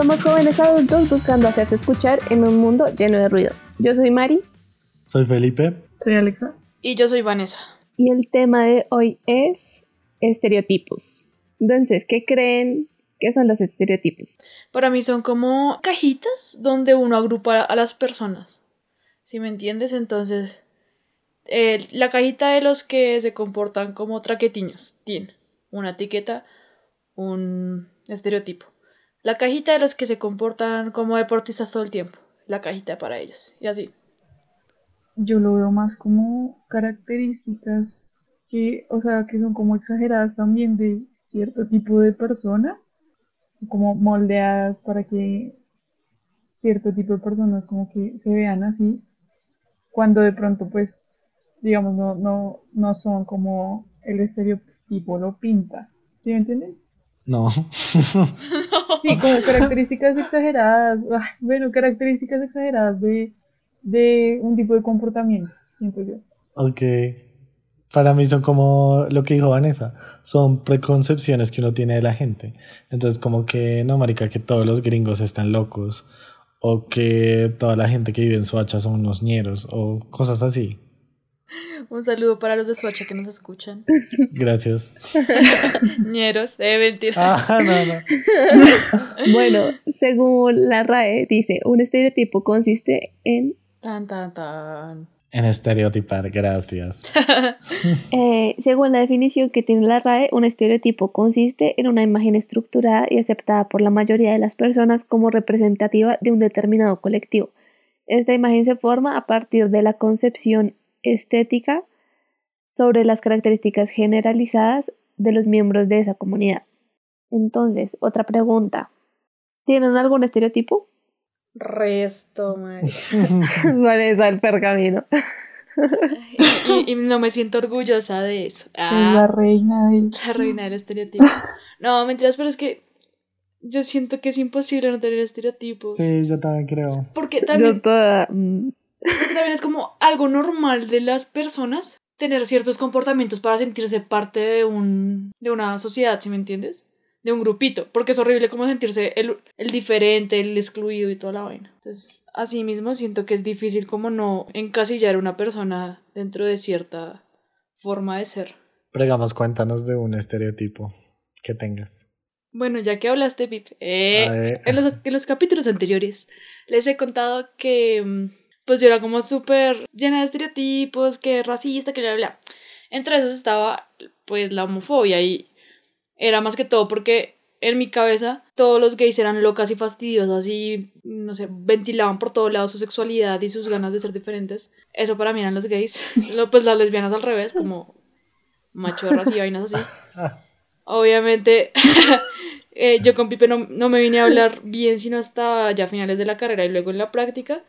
Somos jóvenes adultos buscando hacerse escuchar en un mundo lleno de ruido. Yo soy Mari. Soy Felipe. Soy Alexa. Y yo soy Vanessa. Y el tema de hoy es estereotipos. Entonces, ¿qué creen que son los estereotipos? Para mí son como cajitas donde uno agrupa a las personas. ¿Sí me entiendes? Entonces, eh, la cajita de los que se comportan como traquetiños tiene una etiqueta, un estereotipo. La cajita de los que se comportan como deportistas todo el tiempo, la cajita para ellos, y así. Yo lo veo más como características que, o sea, que son como exageradas también de cierto tipo de personas, como moldeadas para que cierto tipo de personas como que se vean así, cuando de pronto pues, digamos, no, no, no son como el estereotipo lo pinta. No. Sí, como características exageradas, bueno, características exageradas de, de un tipo de comportamiento, siento yo. Ok. Para mí son como lo que dijo Vanessa, son preconcepciones que uno tiene de la gente. Entonces como que, no, marica, que todos los gringos están locos, o que toda la gente que vive en Soacha son unos ñeros, o cosas así. Un saludo para los de Soacha que nos escuchan. Gracias. Ñeros, eh, mentira. Ah, no, no. Bueno, según la RAE, dice, un estereotipo consiste en Tan, tan, tan. En estereotipar, gracias. Eh, según la definición que tiene la RAE, un estereotipo consiste en una imagen estructurada y aceptada por la mayoría de las personas como representativa de un determinado colectivo. Esta imagen se forma a partir de la concepción estética sobre las características generalizadas de los miembros de esa comunidad. Entonces, otra pregunta. ¿Tienen algún estereotipo? Resto, madre. Vanessa, el pergamino. Y, y no me siento orgullosa de eso. Es la Ah, reina del... la reina del estereotipo. No, mentiras, pero es que yo siento que es imposible no tener estereotipos. Sí, yo también creo. Porque también, Yo toda... también es como algo normal de las personas tener ciertos comportamientos para sentirse parte de un de una sociedad, ¿sí me entiendes? De un grupito, porque es horrible como sentirse el, el diferente, el excluido y toda la vaina. Entonces, así mismo siento que es difícil como no encasillar a una persona dentro de cierta forma de ser. Pero digamos, cuéntanos de un estereotipo que tengas. Bueno, ya que hablaste, Pip, eh, en, los, en los capítulos anteriores les he contado que mm, pues yo era como súper llena de estereotipos, que racista, que bla, bla. Entre esos estaba pues la homofobia y era más que todo porque en mi cabeza todos los gays eran locas y fastidiosas y no sé, ventilaban por todos lados su sexualidad y sus ganas de ser diferentes. Eso para mí eran los gays. Pues las lesbianas al revés, como machorras y vainas así. Obviamente, eh, yo con Pipe no, no me vine a hablar bien sino hasta ya finales de la carrera y luego en la práctica.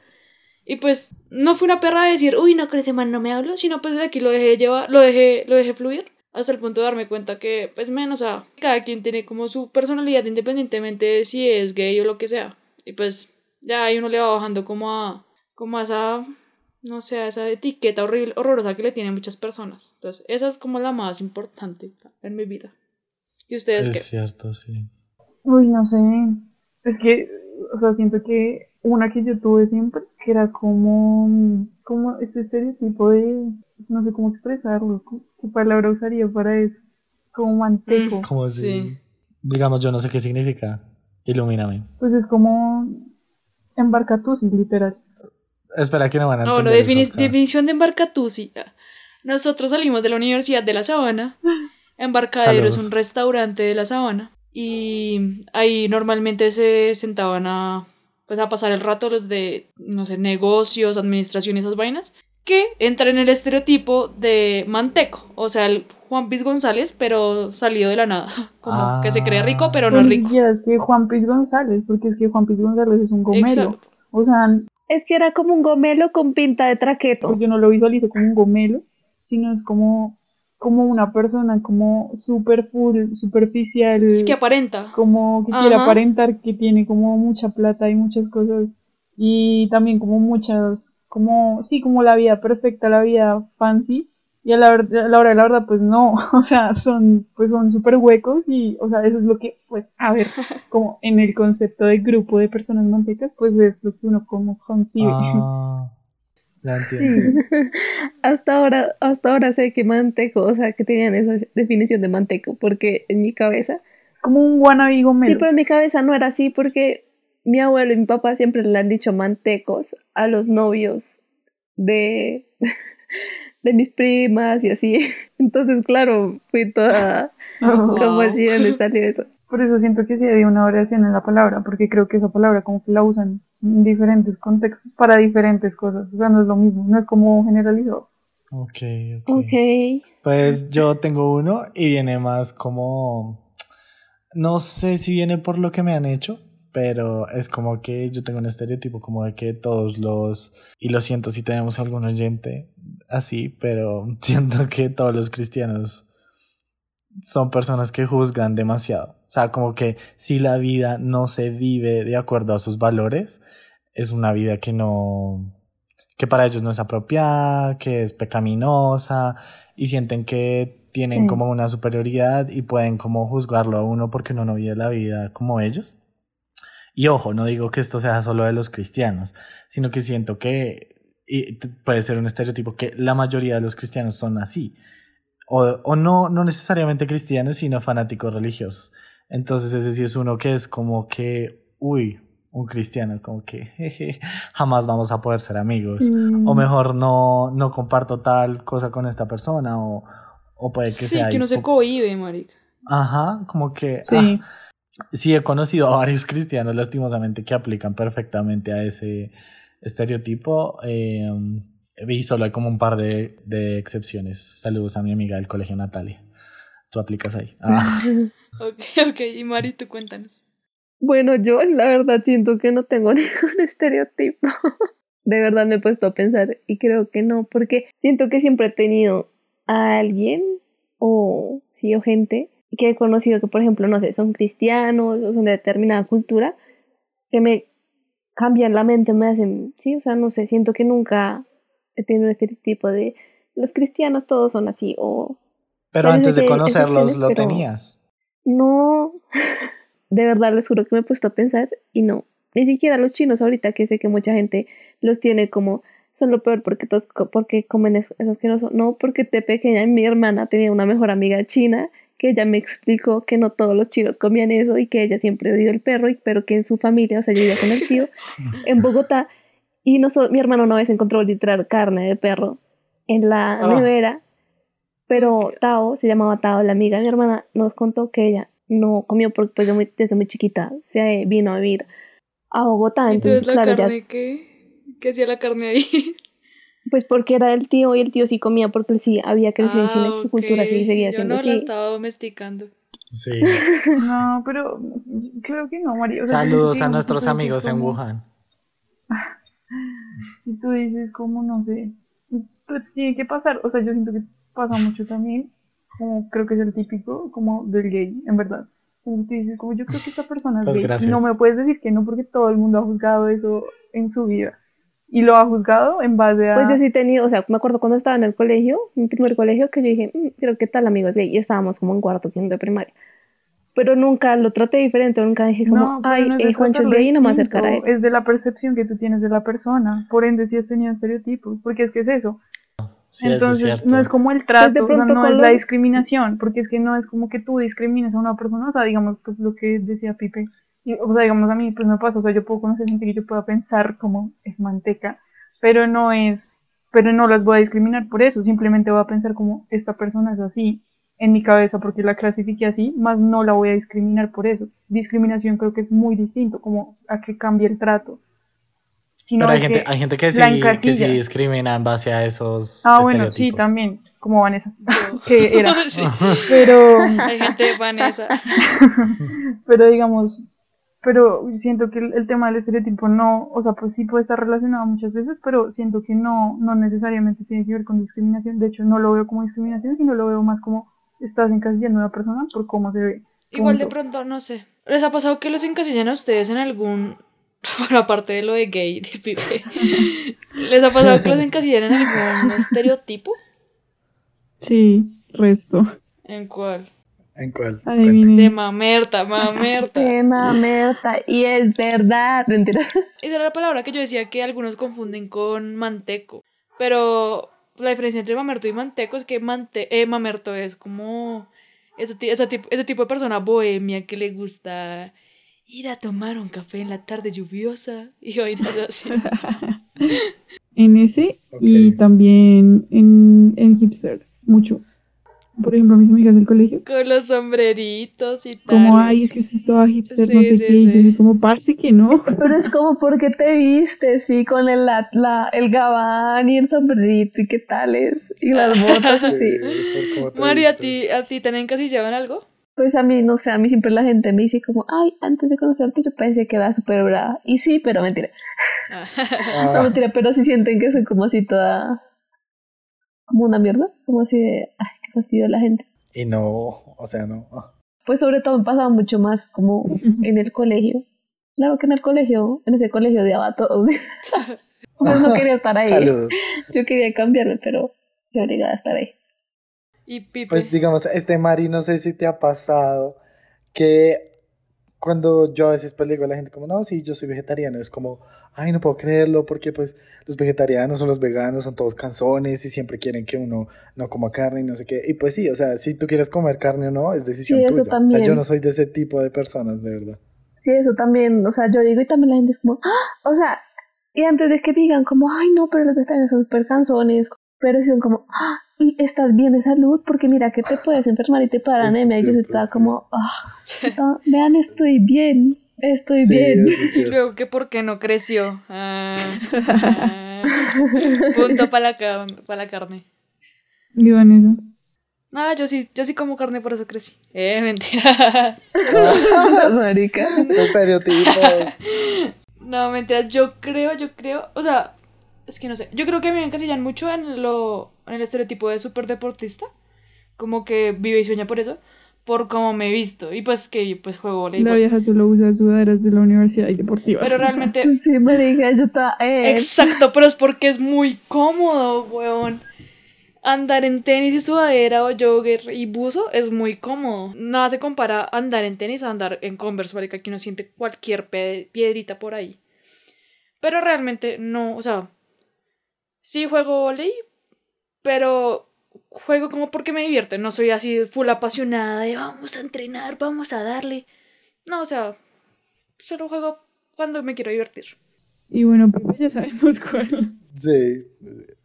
Y pues no fue una perra de decir, uy, no, con ese man no me hablo, sino pues de aquí lo dejé llevar, lo dejé, lo dejé fluir. Hasta el punto de darme cuenta que, pues menos, o sea, cada quien tiene como su personalidad independientemente de si es gay o lo que sea. Y pues ya ahí uno le va bajando como a, como a esa, no sé, a esa etiqueta horrible, horrorosa que le tienen muchas personas. Entonces, esa es como la más importante en mi vida. ¿Y ustedes Es qué? cierto, sí. Uy, no sé. Es que, o sea, siento que una que yo tuve siempre, que era como, como este estereotipo de, no sé cómo expresarlo, ¿qué palabra usaría para eso? Como manteco. Mm. Como si, Sí. digamos, yo no sé qué significa. Ilumíname. Pues es como embarcatusi, literal. Espera que no van a Ah, bueno, entender defini- eso acá. definición de embarcatusi. Nosotros salimos de la Universidad de La Sabana. Embarcadero es Saludos. un restaurante de La Sabana. Y ahí normalmente se sentaban a, pues, a pasar el rato los de, no sé, negocios, administración y esas vainas. Que entran en el estereotipo de manteco. O sea, el Juan Piz González, pero salido de la nada. Como que se cree rico, pero no Pues es rico. es que Juan Piz González, porque es que Juan Piz González es un gomelo. Exacto. O sea, Es que era como un gomelo con pinta de traqueto. porque yo no lo visualizo como un gomelo, sino es como, como una persona como super full, superficial, Es que aparenta. como que quiere aparentar que tiene como mucha plata y muchas cosas, y también como muchas, como, sí, como la vida perfecta, la vida fancy, Y a la, a la hora de la verdad, pues no, o sea, son pues son súper huecos y, o sea, eso es lo que, pues, a ver, como en el concepto de grupo de personas mantecas, pues es lo que uno como concibe. Ah, la entiendo. Sí, Hasta ahora, hasta ahora sé que manteco, o sea, que tenían esa definición de manteco, porque en mi cabeza, como un wannabe gomelo. sí, pero en mi cabeza no era así, porque mi abuelo y mi papá siempre le han dicho mantecos a los novios de, de mis primas y así. Entonces, claro, fui toda Oh. como Wow. así, ¿dónde salió eso? Por eso siento que sí había una variación en la palabra, porque creo que esa palabra como que la usan en diferentes contextos para diferentes cosas. O sea, no es lo mismo, no es como generalizado. Ok, ok. Ok. Pues yo tengo uno y viene más como. No sé si viene por lo que me han hecho, pero es como que yo tengo un estereotipo como de que todos los. Y lo siento si tenemos algún oyente así, pero siento que todos los cristianos son personas que juzgan demasiado. O sea, como que si la vida no se vive de acuerdo a sus valores, es una vida que no. que para ellos no es apropiada, que es pecaminosa y sienten que tienen Sí. como una superioridad y pueden como juzgarlo a uno porque uno no vive la vida como ellos. Y ojo, no digo que esto sea solo de los cristianos, sino que siento que y puede ser un estereotipo que la mayoría de los cristianos son así. O, o no, no necesariamente cristianos, sino fanáticos religiosos. Entonces ese sí es uno que es como que, uy, un cristiano, como que jeje, jamás vamos a poder ser amigos. Sí. O mejor no, no comparto tal cosa con esta persona. O, o puede que Sí, sea... que uno se cohibe, marica. Ajá, como que... Sí. ah, sí, he conocido a varios cristianos, lastimosamente, que aplican perfectamente a ese estereotipo. eh, y solo hay como un par de, de excepciones. Saludos a mi amiga del colegio Natalia. Tú aplicas ahí. Ah, Ok, ok. Y Mari, tú cuéntanos. Bueno, yo la verdad siento que no tengo ningún estereotipo. De verdad me he puesto a pensar y creo que no, porque siento que siempre he tenido a alguien o sí o gente que he conocido que por ejemplo, no sé, son cristianos o son de determinada cultura que me cambian la mente, me hacen, sí, o sea, no sé, siento que nunca tenido un estereotipo de los cristianos todos son así o pero antes de conocerlos lo tenías. No, de verdad les juro que me he puesto a pensar y no. Ni siquiera los chinos ahorita, que sé que mucha gente los tiene como son lo peor porque todos porque comen eso, eso asqueroso. No, porque de pequeña mi hermana tenía una mejor amiga china que ella me explicó que no todos los chinos comían eso y que ella siempre odió el perro, y, pero que en su familia, o sea, yo vivía con el tío en Bogotá y noso- mi hermano una vez encontró literal carne de perro en la Ah. nevera, pero. Tao, se llamaba Tao, la amiga de mi hermana, nos contó que ella no comió porque pues, muy- desde muy chiquita se vino a vivir a Bogotá, ¿Y entonces entonces la claro, ya, carne qué? ¿Qué hacía la carne ahí? pues porque era del tío y el tío sí comía porque sí había crecido en Chile, Ah, su cultura sí seguía Yo siendo no la así. estaba domesticando. Sí. No, pero creo que no, María. O sea, Saludos a nuestros amigos en Wuhan. Si tú dices como, no sé, pues tiene que pasar, o sea, yo siento que pasa mucho también, como creo que es el típico, como del gay, en verdad. Como tú dices, como yo creo que esta persona es Pues gay. gracias. No me puedes decir que no porque todo el mundo ha juzgado eso en su vida. Y lo ha juzgado en base a... Pues yo sí he tenido, o sea, me acuerdo cuando estaba en el colegio, mi primer colegio, que yo dije, "Mm, creo que tal amigo es gay, y estábamos como en cuarto, quinto de primaria. Pero nunca lo traté diferente, nunca dije como, No, ay, no es eh, de Juancho es gay y no me voy a distinto, acercar a él. Es de la percepción que tú tienes de la persona. Por ende, sí has tenido estereotipos. Porque es que es eso. Sí, eso es Entonces, no es como el trato, Pues de o sea, pronto no es la discriminación, porque es que no es como que tú discrimines a una persona, o sea, digamos, pues lo que decía Pipe, y, o sea, digamos, a mí pues me pasa, o sea, yo puedo conocer gente que yo pueda pensar como es manteca, pero no es, pero no las voy a discriminar por eso, simplemente voy a pensar como esta persona es así en mi cabeza porque la clasifique así, más no la voy a discriminar por eso. Discriminación creo que es muy distinto, como a que cambie el trato. Sino Pero hay gente, que- hay gente que sí, que sí encasilla. discrimina en base a esos Ah, bueno, sí, también, como Vanessa, que era. Sí. Pero, Hay gente de Vanessa. pero digamos, pero siento que el, el tema del estereotipo no, o sea, pues sí puede estar relacionado muchas veces, pero siento que no, no necesariamente tiene que ver con discriminación. De hecho, no lo veo como discriminación, sino lo veo más como estás encasillando a una persona por cómo se ve. Igual de pronto, no sé. ¿Les ha pasado que los encasillan a ustedes en algún... Bueno, aparte de lo de gay, de pibe. ¿Les ha pasado que los encasillan en algún estereotipo? Sí, resto. ¿En cuál? ¿En cuál? De mamerta, mamerta. Qué mamerta. Y es verdad. Mentira. Esa era la palabra que yo decía que algunos confunden con manteco. Pero la diferencia entre mamerto y manteco es que mante eh, mamerto es como ese, ese tipo, ese tipo de persona bohemia que le gusta ir a tomar un café en la tarde lluviosa y vainas así. En ese y también en, en hipster, mucho. Por ejemplo, mis amigas del colegio, Con los sombreritos y tal. como, ay, es que usted es toda hipster, no sé sí, qué, y yo sí. así como, parce que no. Pero es como porque te viste, sí, con el, la, la- el gabán y el sombrerito y qué tales. Y las botas así. es por cómo te Mari, ¿a ti, ¿a ti te han encasillado en algo? Pues a mí, no sé, a mí siempre la gente me dice como, ay, antes de conocerte yo pensé que era súper brava. Y sí, pero mentira. Ah. No, Ah, mentira, pero sí sienten que soy como así toda... Como una mierda. Como así de, ay, fastidio la gente. y no, o sea, no. Pues sobre todo me pasaba mucho más como en el colegio. Claro que en el colegio, en ese colegio odiaba a todos. Pues no quería estar ahí. Saludos. Yo quería cambiarme, pero me obligaba a estar ahí. y Pipe. Pues digamos, este Mari, no sé si te ha pasado que cuando yo a veces pues le digo a la gente como, no, sí, yo soy vegetariano, es como, ay, no puedo creerlo porque pues los vegetarianos o los veganos son todos canzones y siempre quieren que uno no coma carne y no sé qué. Y pues sí, o sea, si tú quieres comer carne o no, es decisión Sí, eso tuya. O sea, también. yo no soy de ese tipo de personas, de verdad. Sí, eso también, o sea, yo digo y también la gente es como, ¡Ah! o sea, y antes de que digan como, ay, no, pero los vegetarianos son súper canzones, pero son como, ¡Ah! Y estás bien de salud, porque mira que te puedes enfermar y te es anemia, y yo soy cierto, toda sí. como, ah, ah, vean, estoy bien, estoy Sí, bien. es Y luego que por qué no creció. Ah, ah. punto para la, ca- pa' la carne. Y Vanessa. No, yo sí, yo sí como carne, por eso crecí. Eh, mentira. Marica. Los estereotipos. No, mentira, yo creo, yo creo, o sea, es que no sé, yo creo que me encasillan mucho en lo, en el estereotipo de súper deportista, como que vive y sueña por eso, por cómo me he visto, y pues que pues juego La voleibol. vieja solo usa sudaderas de la universidad y deportiva. Pero realmente, Sí, marica, yo estaba, eh, exacto, pero es porque es muy cómodo, weón. Andar en tenis y sudadera o jogger y buzo es muy cómodo. Nada se compara andar en tenis a andar en Converse, marica, que uno siente cualquier piedrita por ahí. Pero realmente no, o sea, sí juego volei, pero juego como porque me divierte. No soy así full apasionada de vamos a entrenar, vamos a darle. No, o sea, solo juego cuando me quiero divertir. Y bueno, Pepe ya sabemos cuál. Sí,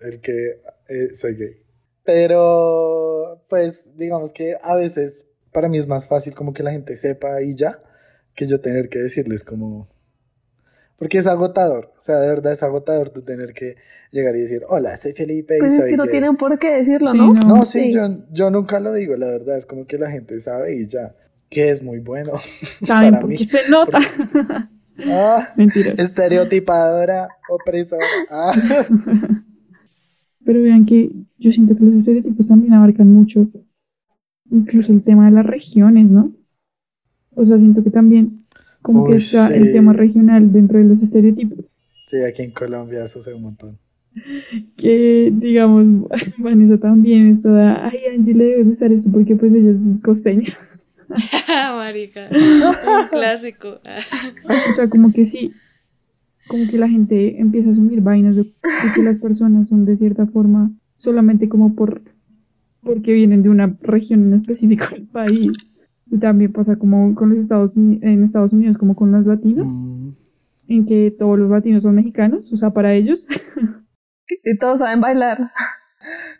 el que eh, soy gay. Pero, pues, digamos que a veces para mí es más fácil como que la gente sepa y ya, que yo tener que decirles como... Porque es agotador, o sea, de verdad es agotador tú tener que llegar y decir, hola, soy Felipe y pues es soy que no gay". tienen por qué decirlo, Sí, ¿no? no. No, sí, Sí. Yo, yo nunca lo digo, la verdad, es como que la gente sabe y ya, que es muy bueno. Saben, Para porque mí, se nota. Ah, Mentira. estereotipadora, opresora. Ah. Pero vean que yo siento que los estereotipos también abarcan mucho, incluso el tema de las regiones, ¿no? O sea, siento que también como que está sí. el tema regional dentro de los estereotipos. Sí, aquí en Colombia eso se ve un montón. Que, digamos, Vanessa también es toda, ay, Angie le debe gustar esto porque pues ella es costeña. Marica, un clásico. O sea, como que sí, como que la gente empieza a asumir vainas de, de que las personas son de cierta forma solamente como por porque vienen de una región en específico del país. Y también pasa como con los Estados Unidos, en Estados Unidos, como con los latinos, Mm, en que todos los latinos son mexicanos, o sea, para ellos. Y todos saben bailar.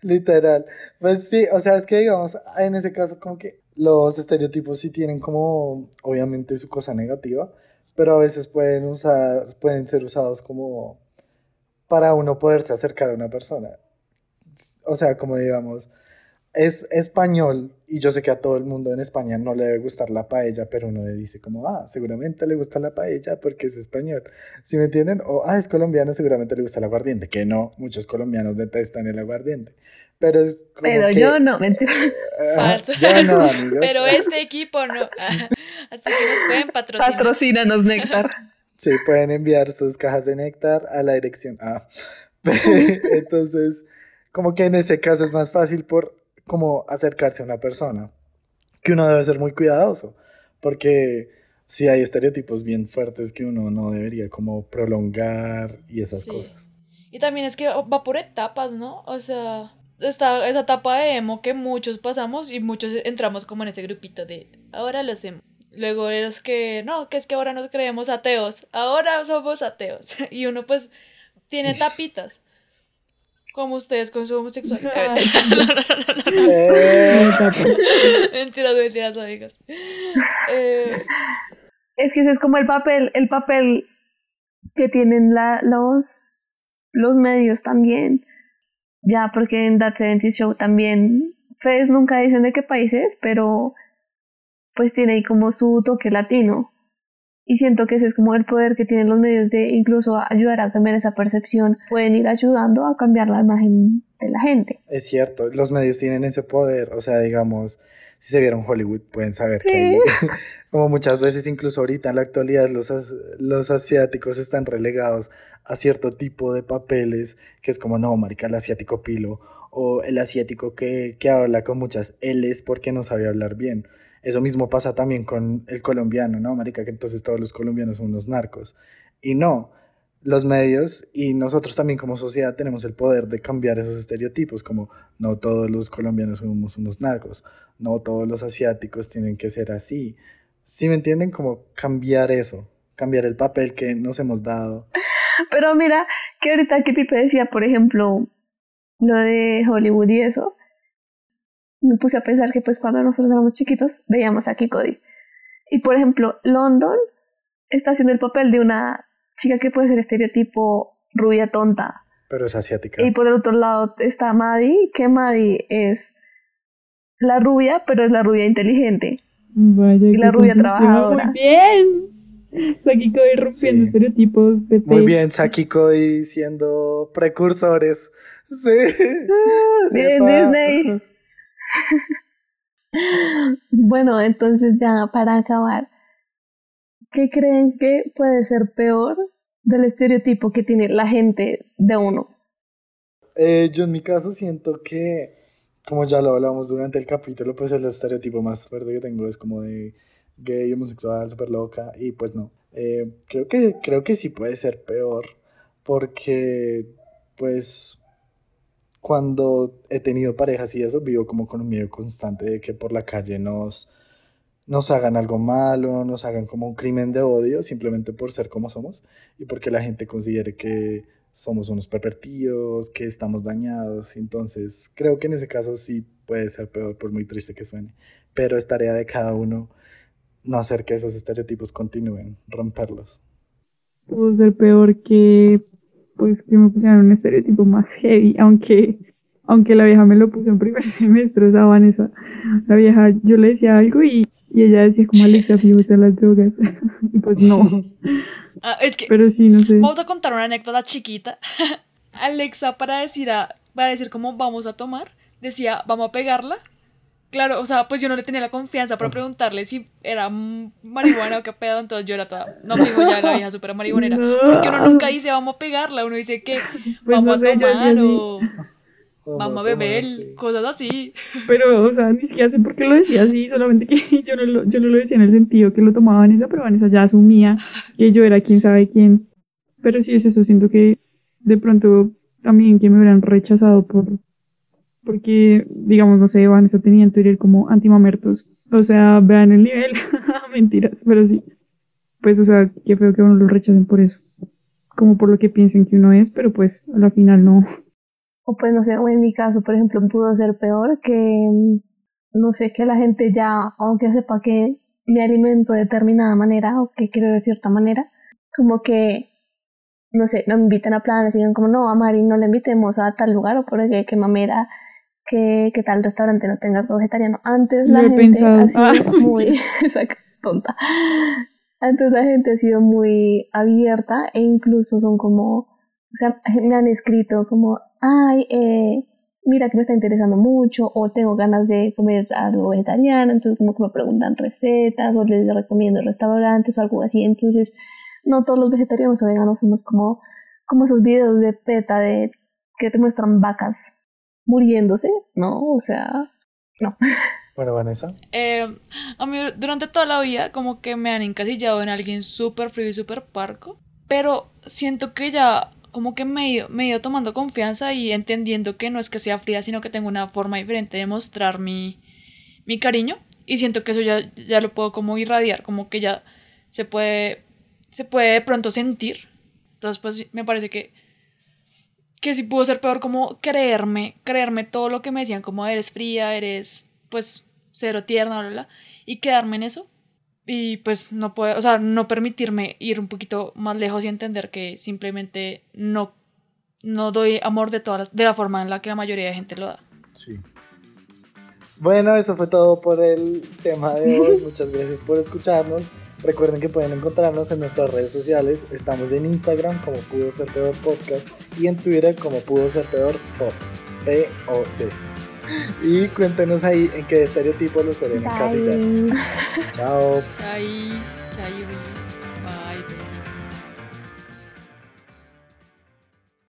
Literal. Pues sí, o sea, es que digamos, en ese caso como que los estereotipos sí tienen como, obviamente, su cosa negativa, pero a veces pueden usar, pueden ser usados como para uno poderse acercar a una persona. O sea, como digamos, es español y yo sé que a todo el mundo en España no le debe gustar la paella, pero uno le dice como, ah, seguramente le gusta la paella porque es español. ¿Sí me entienden? O, ah, es colombiano, seguramente le gusta el aguardiente, que no, muchos colombianos detestan el aguardiente. Pero es como Pero que, yo no, mentira. Falso. yo no, amigos. Pero este equipo no. Así que nos pueden patrocinar. Patrocínanos, Néctar. Sí, pueden enviar sus cajas de néctar a la dirección A. Entonces, como que en ese caso es más fácil por como acercarse a una persona, que uno debe ser muy cuidadoso, porque si hay estereotipos bien fuertes que uno no debería como prolongar y esas Sí. cosas. Y también es que va por etapas, ¿no? O sea, está esa etapa de emo que muchos pasamos y muchos entramos como en ese grupito de ahora los emo. Luego los que, no, que es que ahora nos creemos ateos, ahora somos ateos. Y uno pues tiene tapitas. Como ustedes con su homosexualidad. No, no, no, no, no. Eh, Mentiras, mentiras, amigas. Eh, Es que ese es como el papel, el papel que tienen la, los, los medios también. Ya, porque en That 70 Show también, Fez nunca dicen de qué país es, pero pues tiene ahí como su toque latino. Y siento que ese es como el poder que tienen los medios de incluso ayudar a cambiar esa percepción. Pueden ir ayudando a cambiar la imagen de la gente. es cierto, los medios tienen ese poder, o sea, digamos, si se vieron Hollywood pueden saber que hay- como muchas veces incluso ahorita en la actualidad los, los asiáticos están relegados a cierto tipo de papeles que es como, no, marica, el asiático pilo o el asiático que, que habla con muchas L's porque no sabe hablar bien. Eso mismo pasa también con el colombiano, ¿no, marica? Que entonces todos los colombianos son unos narcos. Y no, los medios y nosotros también como sociedad tenemos el poder de cambiar esos estereotipos, como no todos los colombianos somos unos narcos, no todos los asiáticos tienen que ser así. ¿Sí me entienden? Como cambiar eso, cambiar el papel que nos hemos dado. Pero mira, que ahorita que Pipe decía, por ejemplo, lo de Hollywood y eso, me puse a pensar que pues cuando nosotros éramos chiquitos veíamos a Cody. Y por ejemplo, London está haciendo el papel de una chica que puede ser estereotipo rubia tonta. Pero es asiática. Y por el otro lado está Maddie, que Maddie es la rubia, pero es la rubia inteligente. Vaya, Y la rubia trabajadora. Muy bien. Sakiko rompiendo Sí. estereotipos de Muy bien, Sakiko siendo precursores. Sí. Bien, Epa. Disney. Bueno, entonces ya para acabar, ¿qué creen que puede ser peor del estereotipo que tiene la gente de uno? Eh, yo en mi caso siento que, como ya lo hablamos durante el capítulo, pues el estereotipo más fuerte que tengo es como de gay, homosexual, súper loca, y pues no. Eh, creo que, creo que sí puede ser peor, porque pues cuando he tenido parejas y eso, vivo como con un miedo constante de que por la calle nos, nos hagan algo malo, nos hagan como un crimen de odio, simplemente por ser como somos, y porque la gente considere que somos unos pervertidos, que estamos dañados. Entonces, creo que en ese caso sí puede ser peor, por muy triste que suene. Pero es tarea de cada uno no hacer que esos estereotipos continúen, romperlos. Pudo ser peor que pues que me pusieran un estereotipo más heavy, aunque aunque la vieja me lo puso en primer semestre, o sea, Vanessa, la vieja, yo le decía algo y, y ella decía como Alexa, fíjate a las drogas, y pues no, ah, es que pero sí, no sé. Vamos a contar una anécdota chiquita. Alexa, para decir, a, para decir cómo vamos a tomar, decía, vamos a pegarla. Claro, o sea, pues yo no le tenía la confianza para preguntarle si era marihuana o qué pedo, entonces yo era toda, no digo ya la vieja súper marihuanera. No. Porque uno nunca dice vamos a pegarla, uno dice que Pues vamos no a tomar o vamos a beber, cosas así. Pero, o sea, ni siquiera sé por qué lo decía así, solamente que yo no lo, yo no lo decía en el sentido que lo tomaba Vanessa, pero Vanessa ya asumía que yo era quién sabe quién. Pero sí es eso, siento que de pronto también que me hubieran rechazado por, porque, digamos, no sé, Vanessa tenía en Twitter como antimamertos. O sea, vean el nivel, mentiras, pero sí. Pues, o sea, qué feo que uno lo rechacen por eso. Como por lo que piensen que uno es, pero pues a la final no. O pues no sé, o en mi caso, por ejemplo, pudo ser peor que, mm, no sé, que la gente ya, aunque sepa que me alimento de determinada manera o que quiero de cierta manera, como que, no sé, no me invitan a planes y digan como, no, a Mari no le invitemos a tal lugar o porque que mamera que, que tal restaurante no tenga algo vegetariano. Antes la gente pensado. ha sido Ah. muy, tonta. Antes la gente ha sido muy abierta e incluso son como, o sea, me han escrito como, ay, eh, mira que me está interesando mucho o tengo ganas de comer algo vegetariano, entonces como que me preguntan recetas o les recomiendo restaurantes o algo así, entonces no todos los vegetarianos o veganos somos como, como esos videos de PETA de que te muestran vacas muriéndose, ¿no? O sea, No. Bueno, Vanessa. Eh, a mí durante toda la vida como que me han encasillado en alguien súper frío y súper parco, pero siento que ya como que me he, ido, me he ido tomando confianza y entendiendo que no es que sea fría, sino que tengo una forma diferente de mostrar mi, mi cariño y siento que eso ya, ya lo puedo como irradiar, como que ya se puede, se puede de pronto sentir. Entonces pues me parece que que sí pudo ser peor como creerme, creerme todo lo que me decían, como eres fría, eres pues cero tierna, bla, bla, y quedarme en eso. Y pues no puedo, o sea, no permitirme ir un poquito más lejos y entender que simplemente no, no doy amor de, todas las- de la forma en la que la mayoría de gente lo da. Sí. Bueno, eso fue todo por el tema de hoy. Muchas gracias por escucharnos. Recuerden que pueden encontrarnos en nuestras redes sociales. Estamos en Instagram como Pudo Ser Peor Podcast y en Twitter como Pudo Ser Peor Pod. P-O-D. Y cuéntenos ahí en qué estereotipo lo suelen encasillar. Bye. Chao.